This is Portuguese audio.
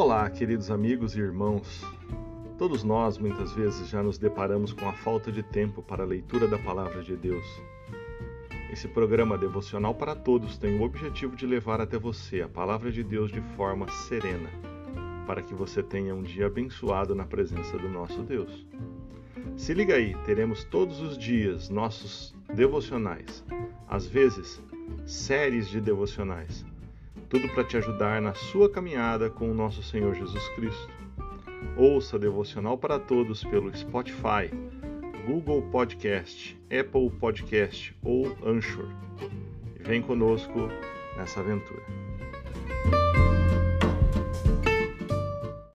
Olá, queridos amigos e irmãos. Todos nós muitas vezes já nos deparamos com a falta de tempo para a leitura da palavra de Deus. Esse programa devocional para todos tem o objetivo de levar até você a palavra de Deus de forma serena, para que você tenha um dia abençoado na presença do nosso Deus. Se liga aí, teremos todos os dias nossos devocionais, às vezes séries de devocionais tudo para te ajudar na sua caminhada com o nosso Senhor Jesus Cristo. Ouça Devocional para Todos pelo Spotify, Google Podcast, Apple Podcast ou Anchor. Vem conosco nessa aventura.